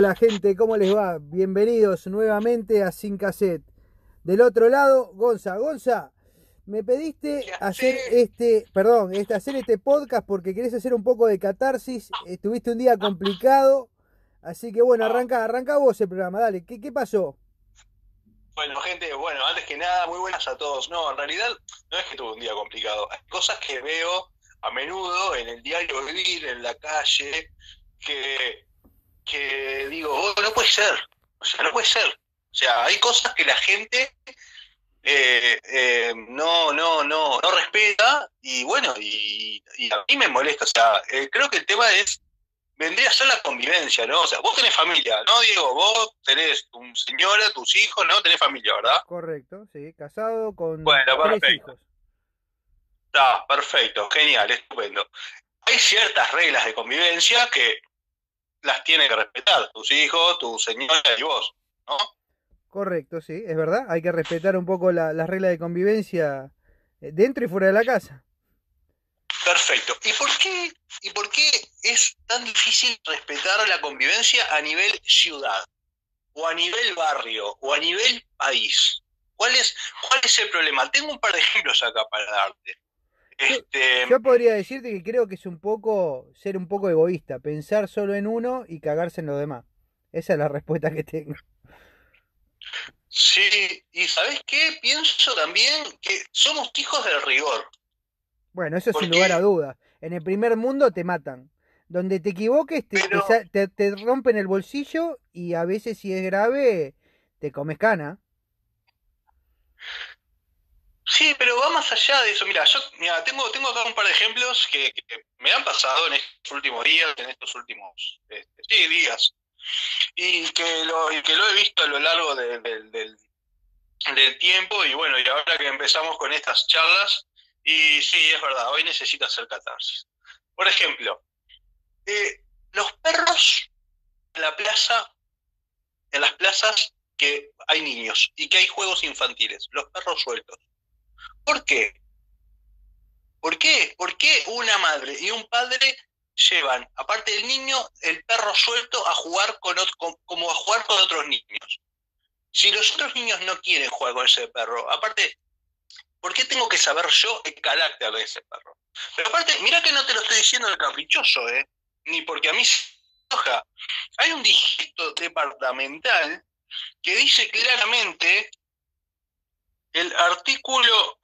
Hola gente, ¿cómo les va? Bienvenidos nuevamente a Sin Cassette. Del otro lado, Gonza. Gonza, me pediste hacer este, perdón, este, hacer este podcast porque querés hacer un poco de catarsis. Estuviste un día complicado. Así que bueno, arranca, arranca vos el programa, dale. ¿Qué, qué pasó? Bueno, gente, bueno, antes que nada, muy buenas a todos. No, en realidad no es que tuve un día complicado. Hay cosas que veo a menudo en el diario vivir, en la calle, que, que digo, oh, no puede ser. O sea, no puede ser. O sea, hay cosas que la gente eh, eh, no, no, no, no respeta y bueno, y, a mí me molesta. O sea, eh, creo que el tema es vendría a ser la convivencia, ¿no? O sea, vos tenés familia, ¿no, Diego? Vos tenés tu señora, tus hijos, ¿no? Tenés familia, ¿verdad? Correcto, sí, casado con bueno, tres hijos. Está, perfecto, genial, estupendo. Hay ciertas reglas de convivencia que las tiene que respetar tus hijos, tu señora y vos, ¿no? Correcto, sí, es verdad. Hay que respetar un poco las reglas de convivencia eh, dentro y fuera de la casa. Perfecto. ¿Y por qué, y por qué es tan difícil respetar la convivencia a nivel ciudad? O a nivel barrio, o a nivel país. ¿Cuál es, cuál es el problema? Tengo un par de ejemplos acá para darte. Este... Yo, podría decirte que creo que es un poco ser un poco egoísta, pensar solo en uno y cagarse en los demás. Esa es la respuesta que tengo. Sí, y ¿sabes qué? Pienso también que somos hijos del rigor. Bueno, eso sin lugar a dudas. En el primer mundo te matan. Donde te equivoques te, te, rompen el bolsillo y a veces si es grave te comes cana. Sí, pero va más allá de eso. Mira, yo mira, tengo, tengo acá un par de ejemplos que, me han pasado en estos últimos días, en estos últimos este, días, y que, lo, que lo he visto a lo largo del, del tiempo. Y bueno, y ahora que empezamos con estas charlas, y sí, es verdad, hoy necesito hacer catarsis. Por ejemplo, eh, los perros en la plaza, en las plazas que hay niños y que hay juegos infantiles, los perros sueltos. ¿Por qué? ¿Por qué? ¿Por qué una madre y un padre llevan, aparte del niño, el perro suelto a jugar con, como a jugar con otros niños? Si los otros niños no quieren jugar con ese perro, aparte ¿Por qué tengo que saber yo el carácter de ese perro? Pero aparte, mira que no te lo estoy diciendo de caprichoso, ¿eh? Ni porque a mí se enoja. Hay un digito departamental que dice claramente el artículo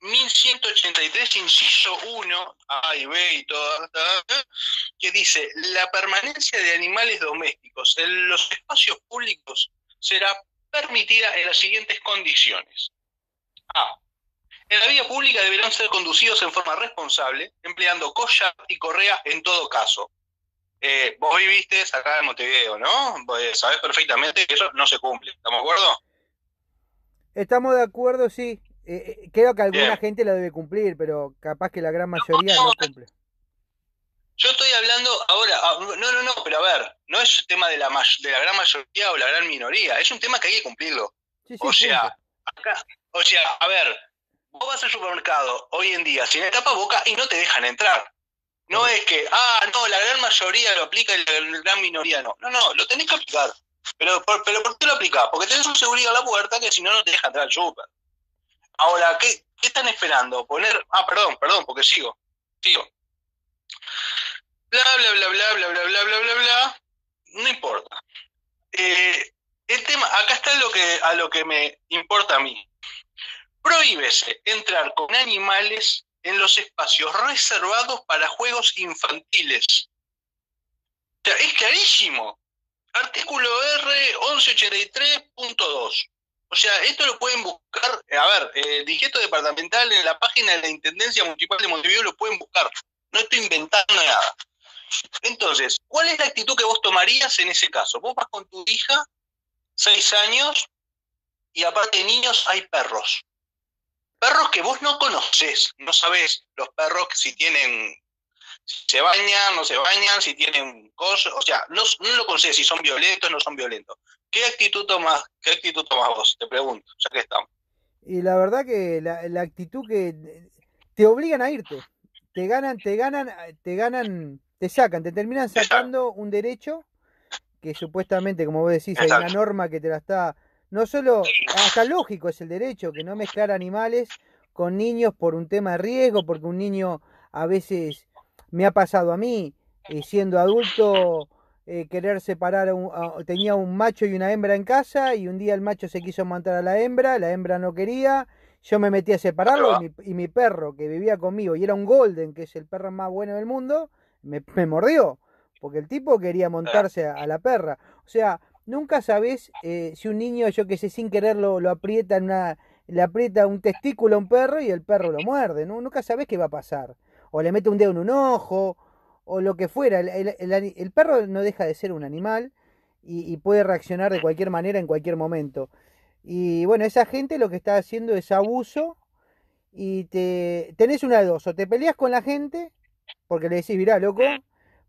1183, inciso 1, A y B y todo, que dice, la permanencia de animales domésticos en los espacios públicos será permitida en las siguientes condiciones. A en la vía pública deberán ser conducidos en forma responsable, empleando collar y correa en todo caso. Eh, vos viviste acá en Montevideo, ¿no? sabés perfectamente que eso no se cumple. ¿Estamos de acuerdo? Estamos de acuerdo, sí. Eh, eh, creo que alguna gente lo debe cumplir, pero capaz que la gran mayoría no, cumple. Yo estoy hablando ahora, ah, no, no, no, pero a ver, no es un tema de la, de la gran mayoría o la gran minoría, es un tema que hay que cumplirlo. o sea, acá, o sea, a ver, vos vas al supermercado hoy en día sin el boca y no te dejan entrar. No es que, ah, no, la gran mayoría lo aplica y la gran minoría no. No, no, lo tenés que aplicar. Pero, pero ¿por qué lo aplicás? Porque tenés un seguridad a la puerta que si no, no te deja entrar al super. Ahora, ¿qué, ¿qué están esperando? Poner, ah, perdón, perdón, porque sigo, sigo. Bla, bla, bla, bla, bla, bla, bla, bla, bla, bla. No importa. Eh, el tema, acá está lo que, a lo que me importa a mí. Prohíbese entrar con animales en los espacios reservados para juegos infantiles. O sea, es clarísimo. Artículo R 1183.2. O sea, esto lo pueden buscar, a ver, el eh, departamental en la página de la Intendencia Municipal de Montevideo lo pueden buscar. No estoy inventando nada. Entonces, ¿cuál es la actitud que vos tomarías en ese caso? Vos vas con tu hija, seis años, y aparte de niños hay perros perros que vos no conoces, no sabés los perros si tienen, se bañan, no se bañan, si tienen cosas, o sea, no, no lo conoces si son violentos o no son violentos. ¿Qué actitud tomas, qué actitud tomas vos? Te pregunto, ya que estamos. Y la verdad que la, la actitud que te obligan a irte, te ganan, te ganan, te ganan, te sacan, te terminan sacando un derecho que supuestamente, como vos decís, hay una norma que te la está... No solo, hasta lógico es el derecho, que no mezclar animales con niños por un tema de riesgo, porque un niño a veces me ha pasado a mí, eh, siendo adulto, eh, querer separar, un, tenía un macho y una hembra en casa y un día el macho se quiso matar a la hembra, la hembra no quería, yo me metí a separarlo y mi, perro que vivía conmigo y era un golden, que es el perro más bueno del mundo, me, mordió, porque el tipo quería montarse a, la perra. O sea, nunca sabes eh, si un niño, yo que sé, sin quererlo lo aprieta en una, le aprieta un testículo a un perro y el perro lo muerde, ¿no? Nunca sabes qué va a pasar. O le mete un dedo en un ojo, o lo que fuera. El, perro no deja de ser un animal y, puede reaccionar de cualquier manera en cualquier momento. Y bueno, esa gente lo que está haciendo es abuso y te tenés una de dos, o te peleas con la gente porque le decís, mirá, loco,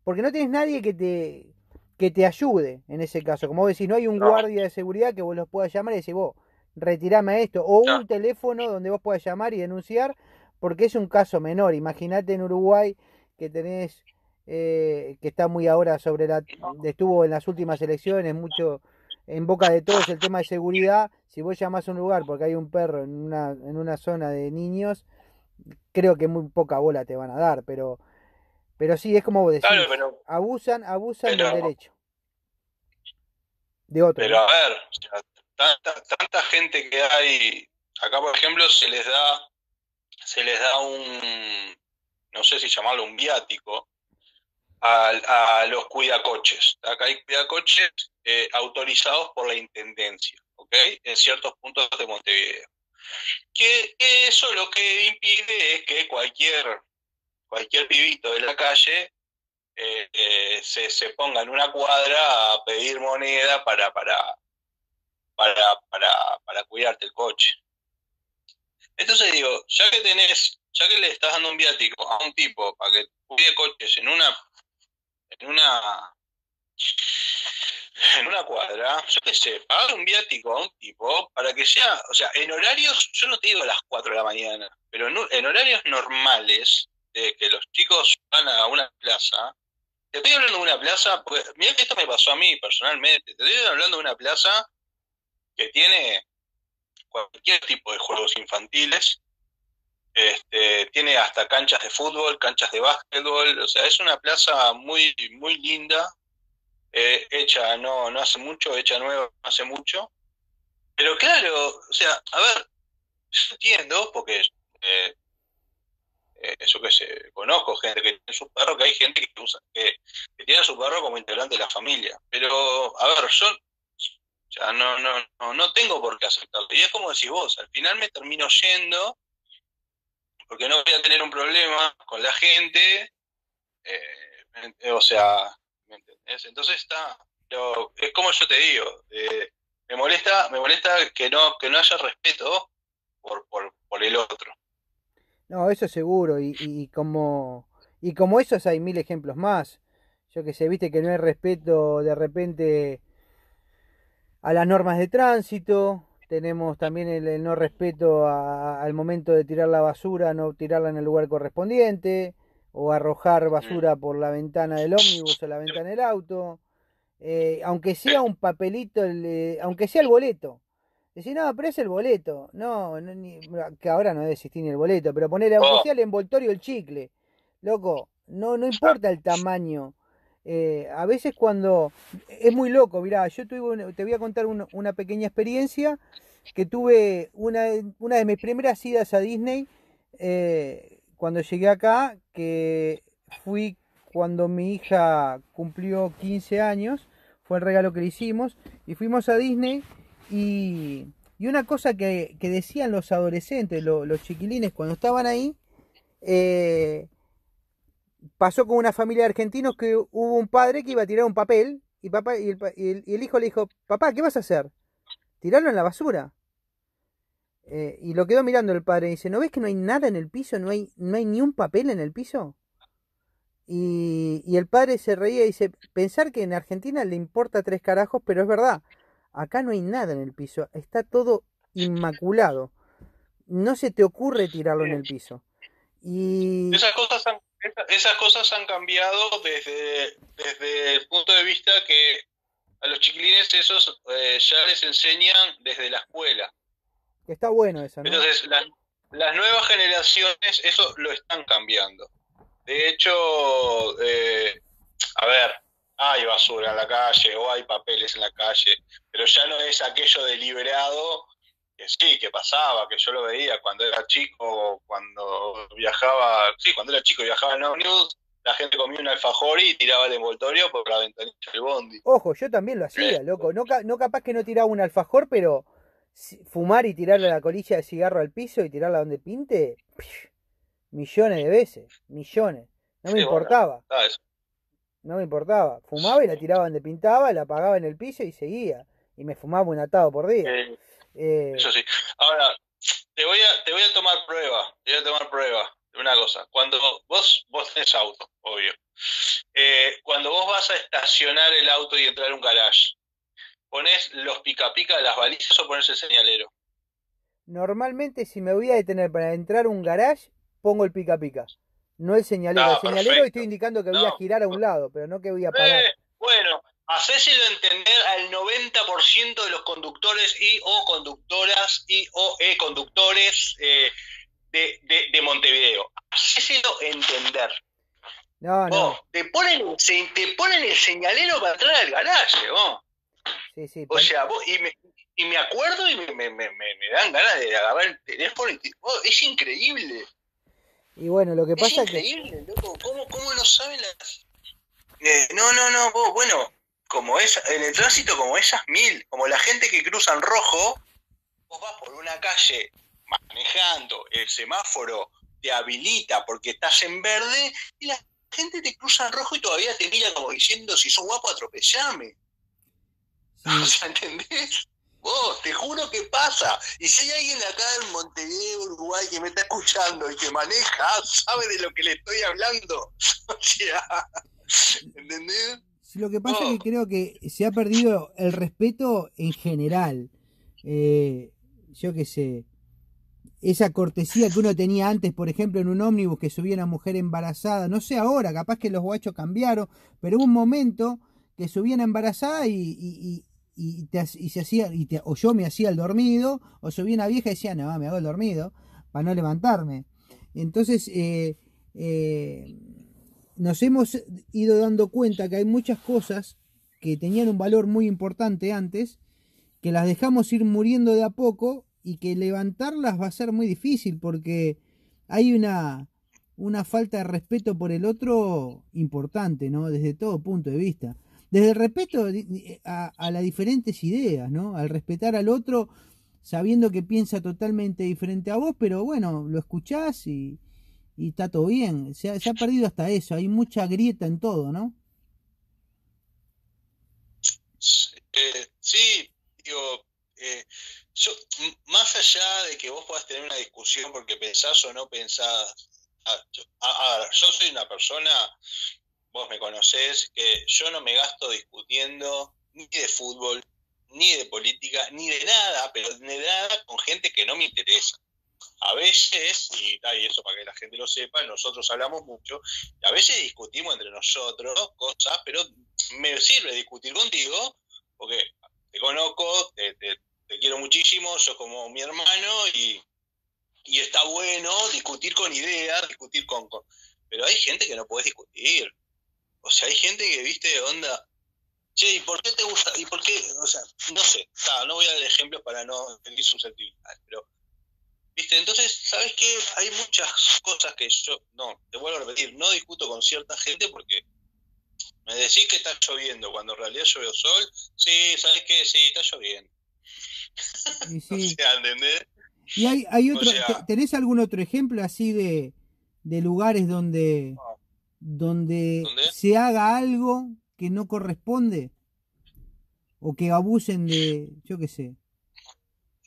porque no tenés nadie que te que te ayude en ese caso. Como vos decís, no hay un guardia de seguridad que vos los puedas llamar y decir, vos, retirame esto, o un teléfono donde vos puedas llamar y denunciar, porque es un caso menor. Imagínate en Uruguay que tenés, eh, que está muy ahora sobre la, estuvo en las últimas elecciones, mucho en boca de todos el tema de seguridad. Si vos llamás a un lugar porque hay un perro en una, en una zona de niños, creo que muy poca bola te van a dar, pero, pero sí, es como vos decís, abusan, abusan del derecho. De otro. Pero a ver, tanta, gente que hay, acá por ejemplo se les da, se les da un, no sé si llamarlo un viático, a, los cuidacoches. Acá hay cuidacoches eh, autorizados por la Intendencia, ¿ok? En ciertos puntos de Montevideo. Que eso lo que impide es que cualquier, cualquier pibito de la calle eh, eh, se, se, ponga en una cuadra a pedir moneda para, para, para, para, para cuidarte el coche. Entonces digo, ya que tenés, ya que le estás dando un viático a un tipo para que cuide coches en una, en una, en una cuadra, yo qué sé, pagar un viático a un tipo para que sea, o sea, en horarios, yo no te digo a las 4 de la mañana, pero en, horarios normales, de que los chicos van a una plaza, te estoy hablando de una plaza, porque mira que esto me pasó a mí personalmente, te estoy hablando de una plaza que tiene cualquier tipo de juegos infantiles, este, tiene hasta canchas de fútbol, canchas de básquetbol, o sea, es una plaza muy, muy linda, eh, hecha no, no hace mucho, hecha nueva no hace mucho, pero claro, o sea, a ver, yo entiendo, porque eh, eh, yo que sé, conozco gente que tiene su perro, que hay gente que usa, que, que tiene a su perro como integrante de la familia, pero a ver, yo sea, no, no, no, no tengo por qué aceptarlo. Y es como decís vos, al final me termino yendo porque no voy a tener un problema con la gente. Eh, o sea, ¿me entendés? Entonces está, es como yo te digo, eh, me molesta, me molesta que no, que no haya respeto por, por, por el otro. No, eso seguro, y, y, como y como esos hay mil ejemplos más. Yo que sé, viste que no hay respeto de repente a las normas de tránsito, tenemos también el, no respeto al momento de tirar la basura, no tirarla en el lugar correspondiente, o arrojar basura por la ventana del ómnibus o la ventana del auto, eh, aunque sea un papelito, aunque sea el boleto. Decir, no, pero es el boleto. No, que ahora no debe existir ni el boleto, pero poner aunque oh. sea el envoltorio el chicle. Loco, no, no importa el tamaño eh, a veces cuando es muy loco, mirá, yo tuve, te voy a contar una pequeña experiencia que tuve una, una, de mis primeras idas a Disney eh, cuando llegué acá, que fui cuando mi hija cumplió 15 años, fue el regalo que le hicimos, y fuimos a Disney y, y una cosa que, que, decían los adolescentes, los chiquilines cuando estaban ahí, eh, pasó con una familia de argentinos que hubo un padre que iba a tirar un papel y, papá, y, el, hijo le dijo, papá, ¿qué vas a hacer? Tirarlo en la basura. Eh, y lo quedó mirando el padre y dice, ¿no ves que no hay nada en el piso? ¿No hay, no hay ni un papel en el piso? Y, y el padre se reía y dice, pensar que en Argentina le importa tres carajos, pero es verdad, acá no hay nada en el piso, está todo inmaculado. No se te ocurre tirarlo en el piso. Y... Esas cosas esas cosas han cambiado desde, desde el punto de vista que a los chiquilines esos eh, ya les enseñan desde la escuela. Está bueno eso, ¿no? Entonces, las, las nuevas generaciones eso lo están cambiando. De hecho, eh, a ver, hay basura en la calle o hay papeles en la calle, pero ya no es aquello deliberado que sí, que pasaba, que yo lo veía cuando era chico, cuando viajaba, sí, cuando era chico viajaba en News, la gente comía un alfajor y tiraba el envoltorio por la ventanilla del bondi. Ojo, yo también lo hacía, loco. No, no capaz que no tiraba un alfajor, pero fumar y tirarle la colilla de cigarro al piso y tirarla donde pinte, millones de veces, millones. No me importaba. no me importaba. Fumaba y la tiraba donde pintaba, la apagaba en el piso y seguía. Y me fumaba un atado por día. Eh, Eso sí. Ahora, te voy a, te voy a tomar prueba. Te voy a tomar prueba de una cosa. Cuando vos, vos tenés auto, obvio. Eh, cuando vos vas a estacionar el auto y entrar a un garage, ¿pones los pica pica de las balizas o pones el señalero? Normalmente, si me voy a detener para entrar a un garage, pongo el pica pica. No el señalero. el señalero estoy indicando que voy a girar a un lado, pero no que voy a parar. Eh, bueno, hacéselo entender al 90% de los conductores y o conductoras y o e conductores eh, de, de, Montevideo. Hacéselo entender. No, no. Te ponen, te ponen el señalero para entrar al garaje, vos. Sí, sí. O sea, vos, y me, y me acuerdo y me, me, me, me, dan ganas de agarrar el teléfono. Y, es increíble. Y bueno, lo que pasa es increíble, loco. ¿Cómo, ¿Cómo no saben las.? Eh, no, no, no, vos, bueno, como es, en el tránsito como esas mil, como la gente que cruza en rojo, vos vas por una calle manejando, el semáforo te habilita porque estás en verde y la gente te cruza en rojo y todavía te mira como diciendo, si sos guapo, atropellame. O sea, ¿entendés? Vos, te juro que pasa. Y si hay alguien acá en Montevideo, Uruguay, que me está escuchando y que maneja, sabe de lo que le estoy hablando. o sea, ¿entendés? Lo que pasa es que creo que se ha perdido el respeto en general. Eh, yo qué sé. Esa cortesía que uno tenía antes, por ejemplo, en un ómnibus que subía una mujer embarazada. No sé ahora, capaz que los guachos cambiaron, pero hubo un momento que subían embarazada y, y, se hacía, y o yo me hacía el dormido, o subía una vieja y decía, no, me hago el dormido, para no levantarme. Entonces, eh, eh, nos hemos ido dando cuenta que hay muchas cosas que tenían un valor muy importante antes, que las dejamos ir muriendo de a poco y que levantarlas va a ser muy difícil porque hay una, una falta de respeto por el otro importante, ¿no? Desde todo punto de vista. Desde el respeto a, a las diferentes ideas, ¿no? Al respetar al otro sabiendo que piensa totalmente diferente a vos, pero bueno, lo escuchás y, y está todo bien. Se ha, perdido hasta eso, hay mucha grieta en todo, ¿no? Eh, sí, digo, eh, yo, más allá de que vos puedas tener una discusión porque pensás o no pensás, a, yo soy una persona, vos me conocés, que yo no me gasto discutiendo ni de fútbol, ni de política, ni de nada, pero de nada con gente que no me interesa a veces, y, eso para que la gente lo sepa, nosotros hablamos mucho, y a veces discutimos entre nosotros cosas, pero me sirve discutir contigo, porque te conozco, te, quiero muchísimo, sos como mi hermano, y, está bueno discutir con ideas, discutir con, Pero hay gente que no puedes discutir. O sea, hay gente que, viste, onda, che, ¿y por qué te gusta? ¿Y por qué? O sea, no sé, no voy a dar ejemplos para no su susceptibilidades, pero ¿Viste? Entonces, ¿sabes qué? Hay muchas cosas que yo, no, te vuelvo a repetir, no discuto con cierta gente porque me decís que está lloviendo, cuando en realidad llovió sol, sí, ¿sabes qué? Sí, está lloviendo. Sí, ¿Y hay, hay otro, tenés algún otro ejemplo así de, de lugares donde, donde se haga algo que no corresponde? O que abusen de, yo qué sé.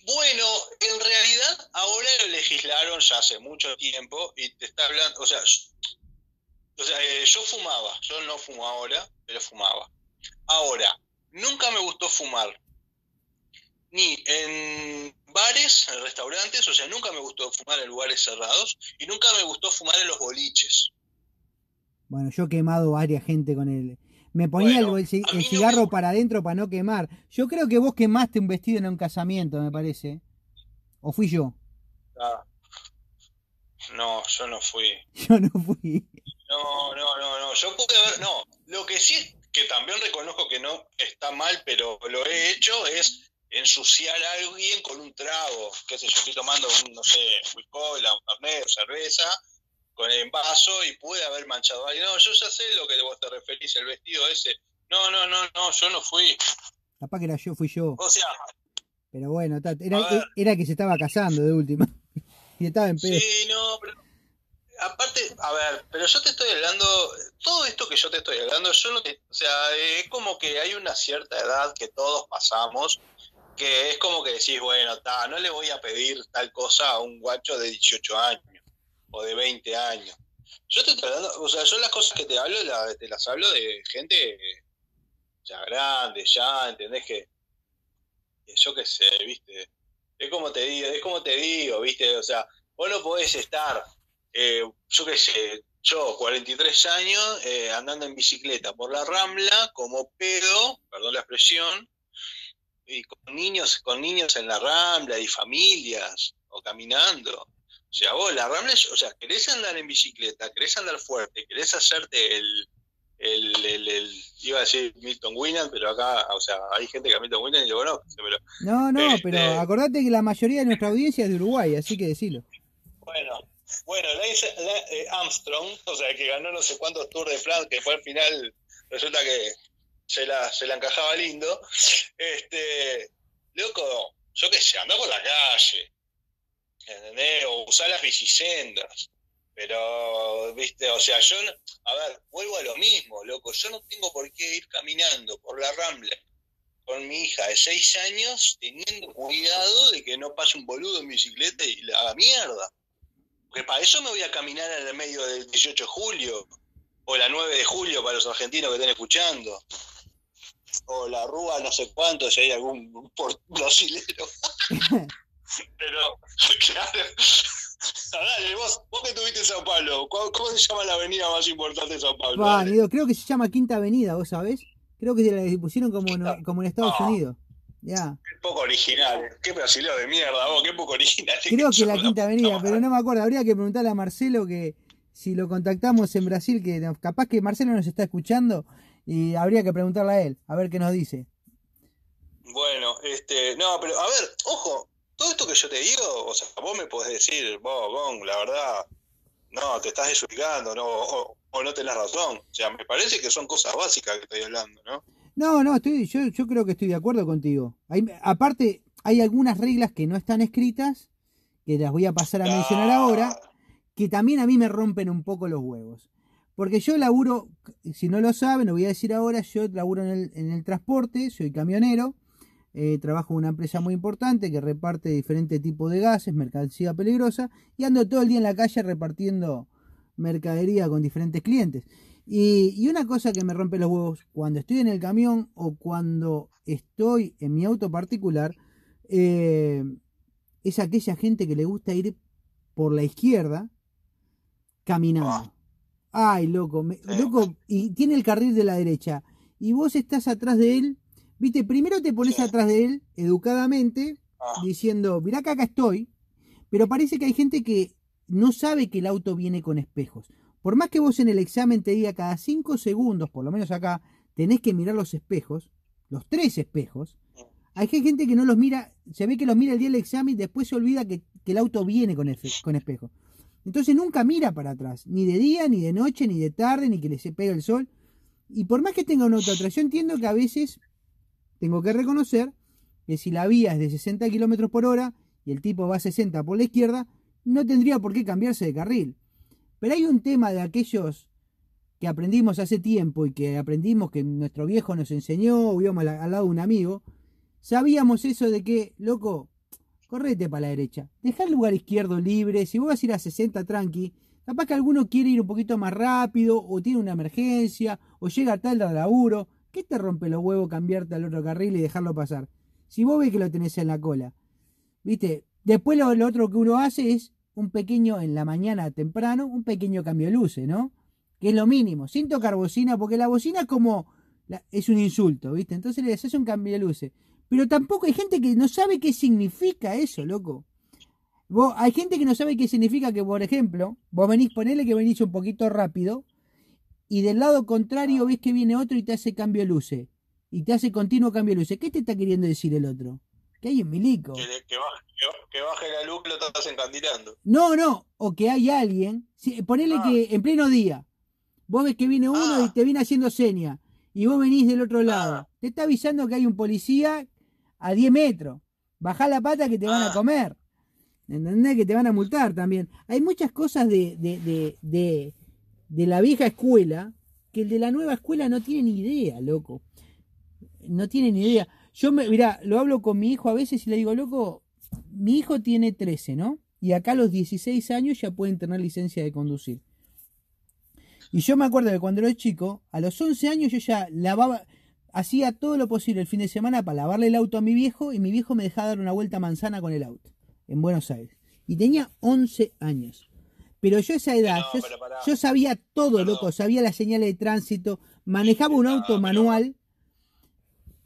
Bueno, en realidad ahora lo legislaron ya hace mucho tiempo y te está hablando, o sea, o sea eh, yo fumaba, yo no fumo ahora, pero fumaba. Ahora, nunca me gustó fumar, ni en bares, en restaurantes, o sea, nunca me gustó fumar en lugares cerrados y nunca me gustó fumar en los boliches. Bueno, yo he quemado varias gente con el... Me ponía el, cigarro para adentro para no quemar. Yo creo que vos quemaste un vestido en un casamiento, me parece. ¿O fui yo? Ah. No, yo no fui. Yo no fui. No, no, no, no. Yo pude ver, no. Lo que sí es que también reconozco que no está mal, pero lo he hecho es ensuciar a alguien con un trago. Qué sé yo, estoy tomando, un, no sé, whisky, un fernet, cerveza, con el vaso y puede haber manchado a alguien. No, yo ya sé lo que vos te referís, el vestido ese. No, no, no, no, yo no fui. Capaz que era yo, fui yo. O sea. Pero bueno, era, era que se estaba casando de última. y estaba en pedo. Sí, no, pero aparte, a ver, pero yo te estoy hablando, todo esto que yo te estoy hablando, yo no te, o sea, es como que hay una cierta edad que todos pasamos, que es como que decís, bueno, ta, no le voy a pedir tal cosa a un guacho de 18 años o de 20 años. Yo te estoy hablando, o sea, yo las cosas que te hablo, te las hablo de gente ya grande, ya, ¿entendés? Que, yo qué sé, ¿viste? Es como te digo, es como te digo, ¿viste? O sea, vos no podés estar eh, yo qué sé, yo, 43 años, eh, andando en bicicleta por la Rambla, como pedo, perdón la expresión, y con niños, con niños en la Rambla y familias, o caminando. O sea, vos, la Rambla, o sea, querés andar en bicicleta, querés andar fuerte, querés hacerte el, el, el, iba a decir Milton Winnan, pero acá, o sea, hay gente que a Milton Winnan y lo conoce, pero... No, no, pero este acordate que la mayoría de nuestra audiencia es de Uruguay, así que decilo. Bueno, bueno, Lance eh, Armstrong, o sea, que ganó no sé cuántos Tours de France, que fue al final, resulta que se la, se la encajaba lindo. Este, loco, yo qué sé, anda por la calle, ¿entendés? O usar las bicisendas. Pero, viste, o sea, yo, a ver, vuelvo a lo mismo, loco, yo no tengo por qué ir caminando por la Rambla con mi hija de seis años teniendo cuidado de que no pase un boludo en bicicleta y la haga mierda. Porque para eso me voy a caminar en el medio del 18 de julio, o la 9 de julio para los argentinos que estén escuchando, o la Rúa no sé cuánto, si hay algún brasilero. Pero, claro. Dale, vos, vos que estuviste en Sao Paulo, ¿cómo se llama la avenida más importante de Sao Paulo? creo que se llama Quinta Avenida, ¿vos sabés? Creo que se la pusieron como en, como en Estados Unidos. Ya. Qué poco original. Qué brasilero de mierda, vos. Qué poco original. Creo que la Quinta Avenida, pero no me acuerdo. Habría que preguntarle a Marcelo que si lo contactamos en Brasil, que capaz que Marcelo nos está escuchando y habría que preguntarle a él, a ver qué nos dice. Bueno, este, no, pero a ver, ojo, todo esto que yo te digo, o sea, vos me podés decir, vos, la verdad, no, te estás desubicando, no, o, o no tenés razón. O sea, me parece que son cosas básicas que estoy hablando, ¿no? No, no, estoy, yo, yo creo que estoy de acuerdo contigo. Hay, aparte, hay algunas reglas que no están escritas, que las voy a pasar a mencionar ahora, que también a mí me rompen un poco los huevos. Porque yo laburo, si no lo saben, lo voy a decir ahora, yo laburo en el, en el transporte, soy camionero, eh, trabajo en una empresa muy importante que reparte diferentes tipos de gases, mercancía peligrosa, y ando todo el día en la calle repartiendo mercadería con diferentes clientes. Y, una cosa que me rompe los huevos, cuando estoy en el camión o cuando estoy en mi auto particular, eh, es aquella gente que le gusta ir por la izquierda caminando. Ah. Ay, loco, loco, y tiene el carril de la derecha. Y vos estás atrás de él, viste, primero te pones atrás de él, educadamente, ah. diciendo, mirá que acá estoy, pero parece que hay gente que no sabe que el auto viene con espejos. Por más que vos en el examen te diga cada cinco segundos, por lo menos acá, tenés que mirar los espejos, los tres espejos, hay gente que no los mira, se ve que los mira el día del examen y después se olvida que, el auto viene con, con espejo. Entonces nunca mira para atrás, ni de día, ni de noche, ni de tarde, ni que le se pegue el sol. Y por más que tenga un auto atrás, yo entiendo que a veces tengo que reconocer que si la vía es de 60 kilómetros por hora y el tipo va a 60 por la izquierda, no tendría por qué cambiarse de carril. Pero hay un tema de aquellos que aprendimos hace tiempo y que aprendimos que nuestro viejo nos enseñó, o al, lado de un amigo, sabíamos eso de que, loco, correte para la derecha, deja el lugar izquierdo libre, si vos vas a ir a 60 tranqui, capaz que alguno quiere ir un poquito más rápido, o tiene una emergencia, o llega tarde al laburo, ¿qué te rompe los huevos cambiarte al otro carril y dejarlo pasar? Si vos ves que lo tenés en la cola, ¿viste? Después lo otro que uno hace es un pequeño, en la mañana temprano, un pequeño cambio de luces, ¿no? Que es lo mínimo, sin tocar bocina, porque la bocina es como, es un insulto, ¿viste? Entonces le haces un cambio de luces. Pero tampoco hay gente que no sabe qué significa eso, loco. Vos, hay gente que no sabe qué significa que, por ejemplo, vos venís, ponele que venís un poquito rápido y del lado contrario ves que viene otro y te hace cambio de luces. Y te hace continuo cambio de luces. ¿Qué te está queriendo decir el otro? Que hay un milico. Que, baje, la luz que lo estás encandilando. No, no. O que hay alguien. ponele ah. que en pleno día. Vos ves que viene uno y ah. te viene haciendo seña. Y vos venís del otro lado. Ah. Te está avisando que hay un policía a 10 metros. Bajá la pata que te van a comer. ¿Entendés? Que te van a multar también. Hay muchas cosas de, de, de, de, la vieja escuela que el de la nueva escuela no tiene ni idea, loco. No tiene ni idea. Yo, me, mirá, lo hablo con mi hijo a veces y le digo, loco, mi hijo tiene 13, ¿no? Y acá a los 16 años ya pueden tener licencia de conducir. Y yo me acuerdo que cuando era chico, a los 11 años yo ya lavaba, hacía todo lo posible el fin de semana para lavarle el auto a mi viejo y mi viejo me dejaba dar una vuelta manzana con el auto en Buenos Aires. Y tenía 11 años. Pero yo a esa edad, yo, sabía todo, loco, sabía las señales de tránsito, manejaba un auto manual.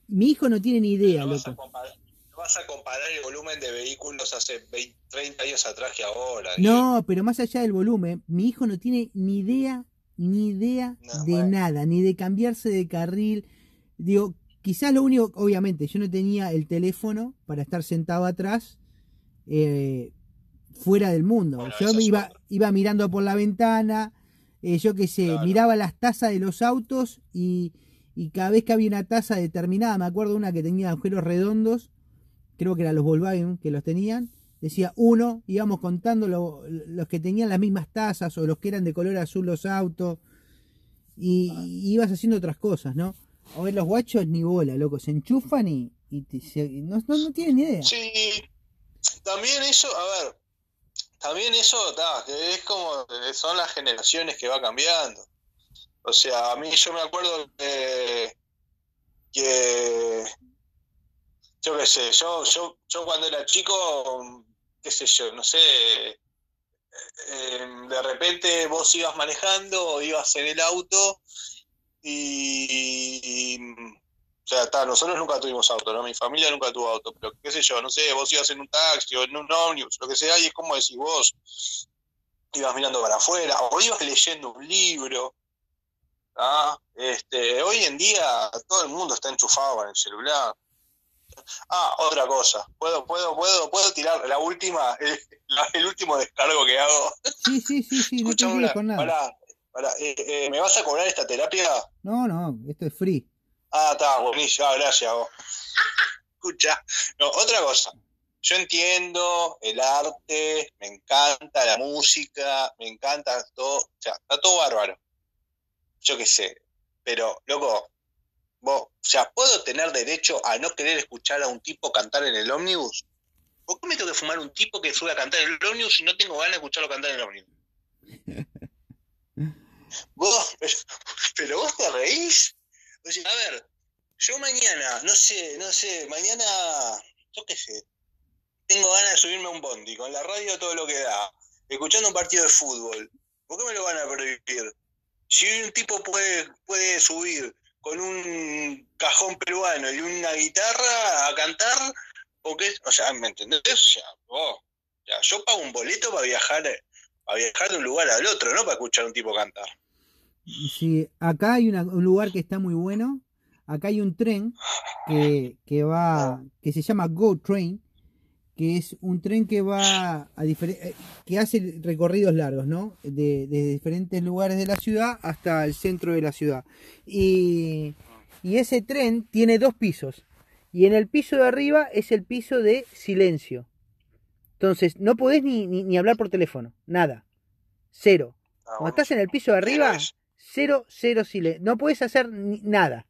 Mi hijo no tiene ni idea, no loco. no vas a comparar el volumen de vehículos hace 20, 30 años atrás que ahora. No, pero más allá del volumen, mi hijo no tiene ni idea, ni idea de nada, ni de cambiarse de carril. Digo, quizás lo único, obviamente, yo no tenía el teléfono para estar sentado atrás eh, fuera del mundo. yo me iba, iba mirando por la ventana, eh, yo qué sé, miraba las tazas de los autos y, cada vez que había una taza determinada, me acuerdo una que tenía agujeros redondos, creo que eran los Volkswagen que los tenían, decía uno, íbamos contando los que tenían las mismas tazas o los que eran de color azul los autos, y, ah. ibas haciendo otras cosas, ¿no? O ver los guachos ni bola, loco, se enchufan y, no, no, no, tienen ni idea. Sí, también eso, a ver, también eso es como, son las generaciones que va cambiando. O sea, a mí yo me acuerdo que, yo qué sé, yo, yo, yo cuando era chico, qué sé yo, no sé, eh, de repente vos ibas manejando, ibas en el auto y sea, está, nosotros nunca tuvimos auto, ¿no? Mi familia nunca tuvo auto, pero qué sé yo, no sé, vos ibas en un taxi o en un ómnibus, lo que sea, y es como decís vos, ibas mirando para afuera, o ibas leyendo un libro. ¿ah? Este, hoy en día todo el mundo está enchufado en el celular. Ah, otra cosa, puedo, puedo, puedo, puedo tirar la última, el, último descargo que hago. Sí, sí, sí, sí, no te con nada. Eh, eh, ¿Me vas a cobrar esta terapia? No, no, esto es free. Ah, está, buenísimo, ah, gracias vos. Escucha, no, otra cosa. Yo entiendo el arte, me encanta la música, me encanta todo, o sea, está todo bárbaro. Yo qué sé, pero, loco, vos, o sea, ¿puedo tener derecho a no querer escuchar a un tipo cantar en el ómnibus? ¿Por qué me tengo que fumar un tipo que sube a cantar en el ómnibus y no tengo ganas de escucharlo cantar en el ómnibus? vos, pero vos te reís a ver, yo mañana, no sé, no sé, mañana, yo qué sé, tengo ganas de subirme a un bondi, con la radio todo lo que da, escuchando un partido de fútbol. ¿Por qué me lo van a prohibir? Si un tipo puede, puede subir con un cajón peruano y una guitarra a cantar, porque, o sea, ¿me entendés? O sea, yo pago un boleto para viajar, para viajar de un lugar al otro, no para escuchar a un tipo cantar. Sí, acá hay un lugar que está muy bueno. Acá hay un tren que, que va, que se llama Go Train, que es un tren que va a eh, que hace recorridos largos, ¿no? De, diferentes lugares de la ciudad hasta el centro de la ciudad. Y, y ese tren tiene dos pisos. Y en el piso de arriba es el piso de silencio. Entonces, no podés ni, ni, hablar por teléfono, nada. Cero. Ah, Cuando estás en el piso de arriba, Cero, cero silencio. No puedes hacer nada.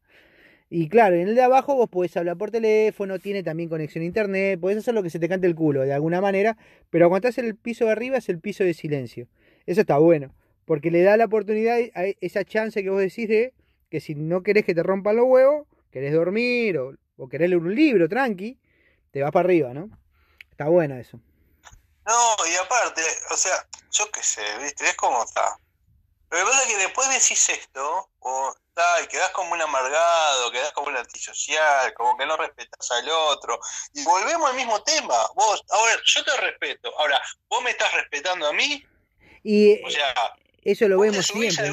Y claro, en el de abajo vos podés hablar por teléfono, tiene también conexión a internet, podés hacer lo que se te cante el culo de alguna manera, pero cuando estás en el piso de arriba es el piso de silencio. Eso está bueno, porque le da la oportunidad a esa chance que vos decís de que si no querés que te rompan los huevos, querés dormir o, o querés leer un libro tranqui, te vas para arriba, ¿no? Está bueno eso. No, y aparte, o sea, yo qué sé, ¿viste? Es como está lo que pasa es que después decís esto, o y quedás como un amargado, quedás como un antisocial, como que no respetas al otro. Y volvemos al mismo tema. Vos, ahora, yo te respeto. Ahora, vos me estás respetando a mí. Y o sea, eso lo vemos siempre.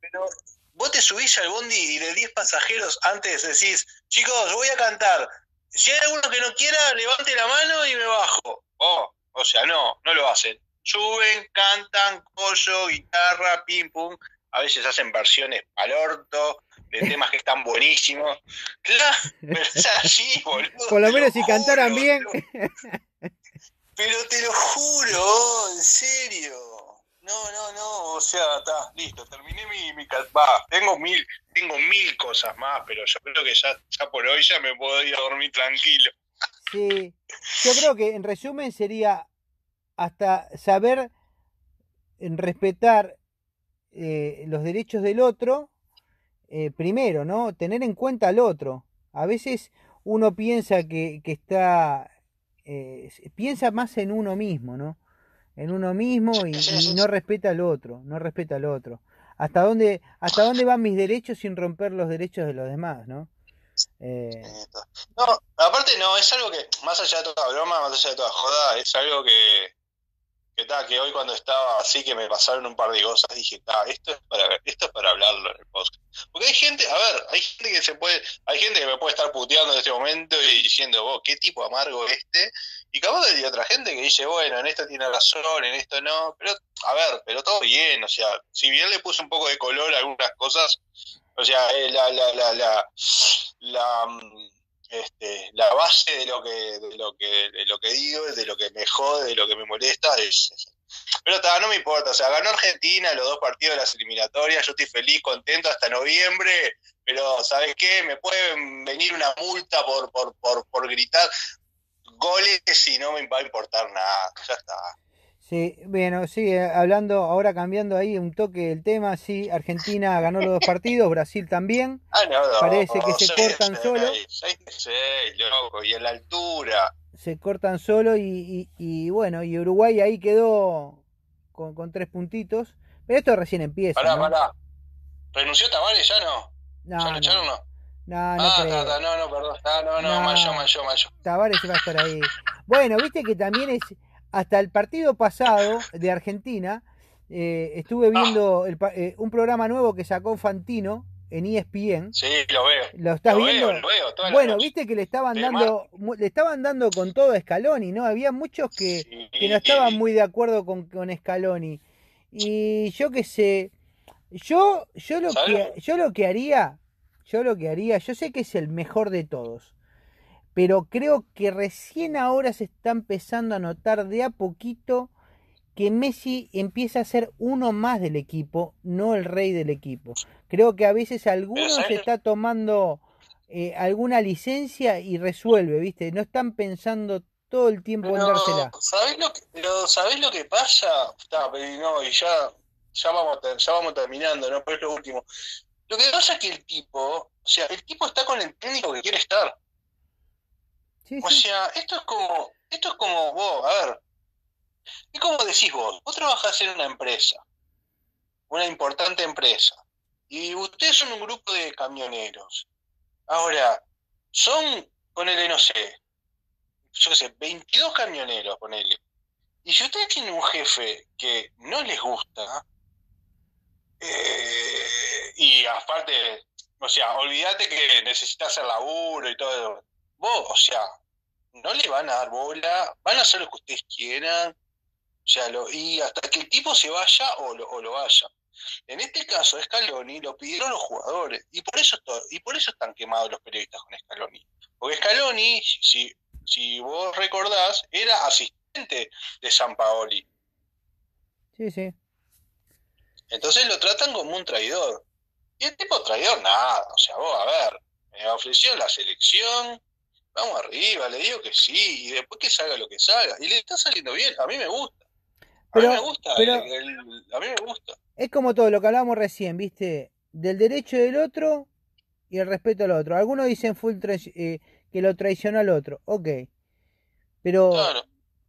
pero vos te subís al bondi y de 10 pasajeros antes decís, chicos, voy a cantar. Si hay alguno que no quiera, levante la mano y me bajo. Oh, o sea, no, no lo hacen. Suben, cantan, pollo, guitarra, pim, pum a veces hacen versiones al orto de temas que están buenísimos. Claro, pero es así, boludo. Por lo menos si cantaran bien. Pero te lo juro, en serio. No, no, no, o sea, está, listo, terminé mi, mi va, tengo mil, tengo mil cosas más, pero yo creo que ya, ya por hoy ya me puedo ir a dormir tranquilo. Sí, yo creo que en resumen sería hasta saber respetar eh, los derechos del otro, eh, primero, ¿no? Tener en cuenta al otro. A veces uno piensa que, está, eh, piensa más en uno mismo, ¿no? En uno mismo y, no respeta al otro, no respeta al otro. ¿Hasta dónde, ¿Hasta dónde van mis derechos sin romper los derechos de los demás, no? No, aparte no, es algo que, más allá de toda broma, más allá de toda joda, es algo que, que, que hoy cuando estaba así que me pasaron un par de cosas, dije, esto es para esto es para hablarlo en el podcast. Porque hay gente, a ver, hay gente que se puede, hay gente que me puede estar puteando en este momento y diciendo, vos, qué tipo amargo este, y capaz hay otra gente que dice, bueno, en esto tiene razón, en esto no, pero, a ver, pero todo bien, o sea, si bien le puse un poco de color a algunas cosas, o sea, eh, la, la, la, la, la mm, este, la base de lo que de lo que de lo que digo, de lo que me jode, de lo que me molesta es, pero está, no me importa, o sea, ganó Argentina los dos partidos de las eliminatorias, yo estoy feliz, contento hasta noviembre, pero ¿sabes qué? Me puede venir una multa por, por, por gritar goles y no me va a importar nada, ya está. Sí, bueno, sí, eh, hablando, ahora cambiando ahí un toque el tema, sí, Argentina ganó los dos partidos, Brasil también. Ah, no, Parece que se cortan solo. loco, y en la altura. Se cortan solo y, y, bueno, y Uruguay ahí quedó con, con, tres puntitos. Pero esto recién empieza. Pará, pará. ¿Renunció Tavares ya no? No, ¿Ya lo echaron no? No, no, ah, no, no, no, perdón. Ah, no, no, no, mayo, mayo, mayo. Tavares va a estar ahí. Bueno, viste que también es hasta el partido pasado de Argentina, eh, estuve viendo eh, un programa nuevo que sacó Fantino en ESPN. Sí, lo veo. ¿Lo estás viendo? bueno, viste que le estaban dando le estaban dando con todo a Scaloni, ¿no? Había muchos que, que no estaban muy de acuerdo con, con Scaloni. Y yo qué sé, yo yo lo que yo lo que haría, yo lo que haría, yo sé que es el mejor de todos pero creo que recién ahora se está empezando a notar de a poquito que Messi empieza a ser uno más del equipo, no el rey del equipo. Creo que a veces algunos se está tomando eh, alguna licencia y resuelve, ¿viste? No están pensando todo el tiempo en dársela. ¿sabés lo que, pero ¿sabés lo que pasa? no, y ya, ya, vamos, ya vamos terminando, ¿no? Pero es lo último. Lo que pasa es que el tipo, o sea, el tipo está con el técnico que quiere estar o sea, esto es como, esto es como vos, a ver, es como decís vos, vos trabajás en una empresa, una importante empresa, y ustedes son un grupo de camioneros. Ahora, son, ponele, no sé, yo qué sé, 22 camioneros, ponele. Y si ustedes tienen un jefe que no les gusta, eh, y aparte, o sea, olvídate que necesitas el laburo y todo eso vos, o sea, no le van a dar bola, van a hacer lo que ustedes quieran, o sea, lo, y hasta que el tipo se vaya o lo, o lo vaya. En este caso, Scaloni lo pidieron los jugadores, y por eso y por eso están quemados los periodistas con Scaloni. Porque Scaloni, si, si vos recordás, era asistente de San Paoli. Sí, sí. Entonces lo tratan como un traidor. Y el tipo traidor, nada. O sea, vos, a ver, me ofreció la selección, vamos arriba, le digo que sí, y después que salga lo que salga. Y le está saliendo bien, a mí me gusta. A mí me gusta, a mí me gusta. Es como todo lo que hablábamos recién, ¿viste? Del derecho del otro y el respeto al otro. Algunos dicen full eh, que lo traicionó al otro, ok. Pero,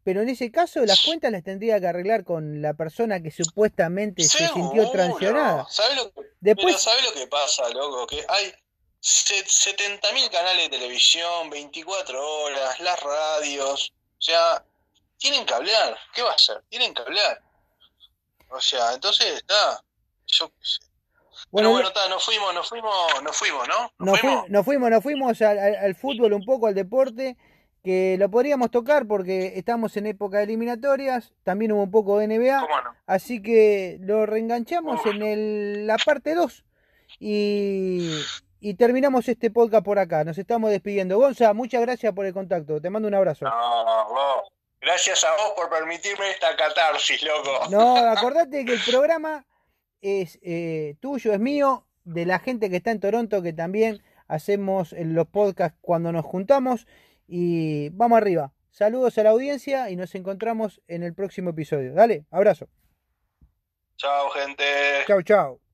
pero en ese caso las cuentas las tendría que arreglar con la persona que supuestamente se sintió traicionada. ¿Sabes lo, que, Después... lo que pasa, loco? Que hay 70.000 canales de televisión, 24 horas, las radios, o sea, tienen que hablar. ¿Qué va a hacer? Tienen que hablar. O sea, entonces está. Yo bueno, bueno, está, nos fuimos, nos fuimos, nos fuimos, ¿no? Nos, fuimos, nos fuimos, nos fuimos al, fútbol un poco, al deporte, que lo podríamos tocar porque estamos en época de eliminatorias, también hubo un poco de NBA, así que lo reenganchamos en el, la parte 2 y, y, terminamos este podcast por acá, nos estamos despidiendo. Gonza, muchas gracias por el contacto, te mando un abrazo. No, Gracias a vos por permitirme esta catarsis, loco. No, acordate que el programa es eh, tuyo, es mío, de la gente que está en Toronto, que también hacemos los podcasts cuando nos juntamos. Y vamos arriba. Saludos a la audiencia y nos encontramos en el próximo episodio. Dale, abrazo. Chao, gente. Chao, chao.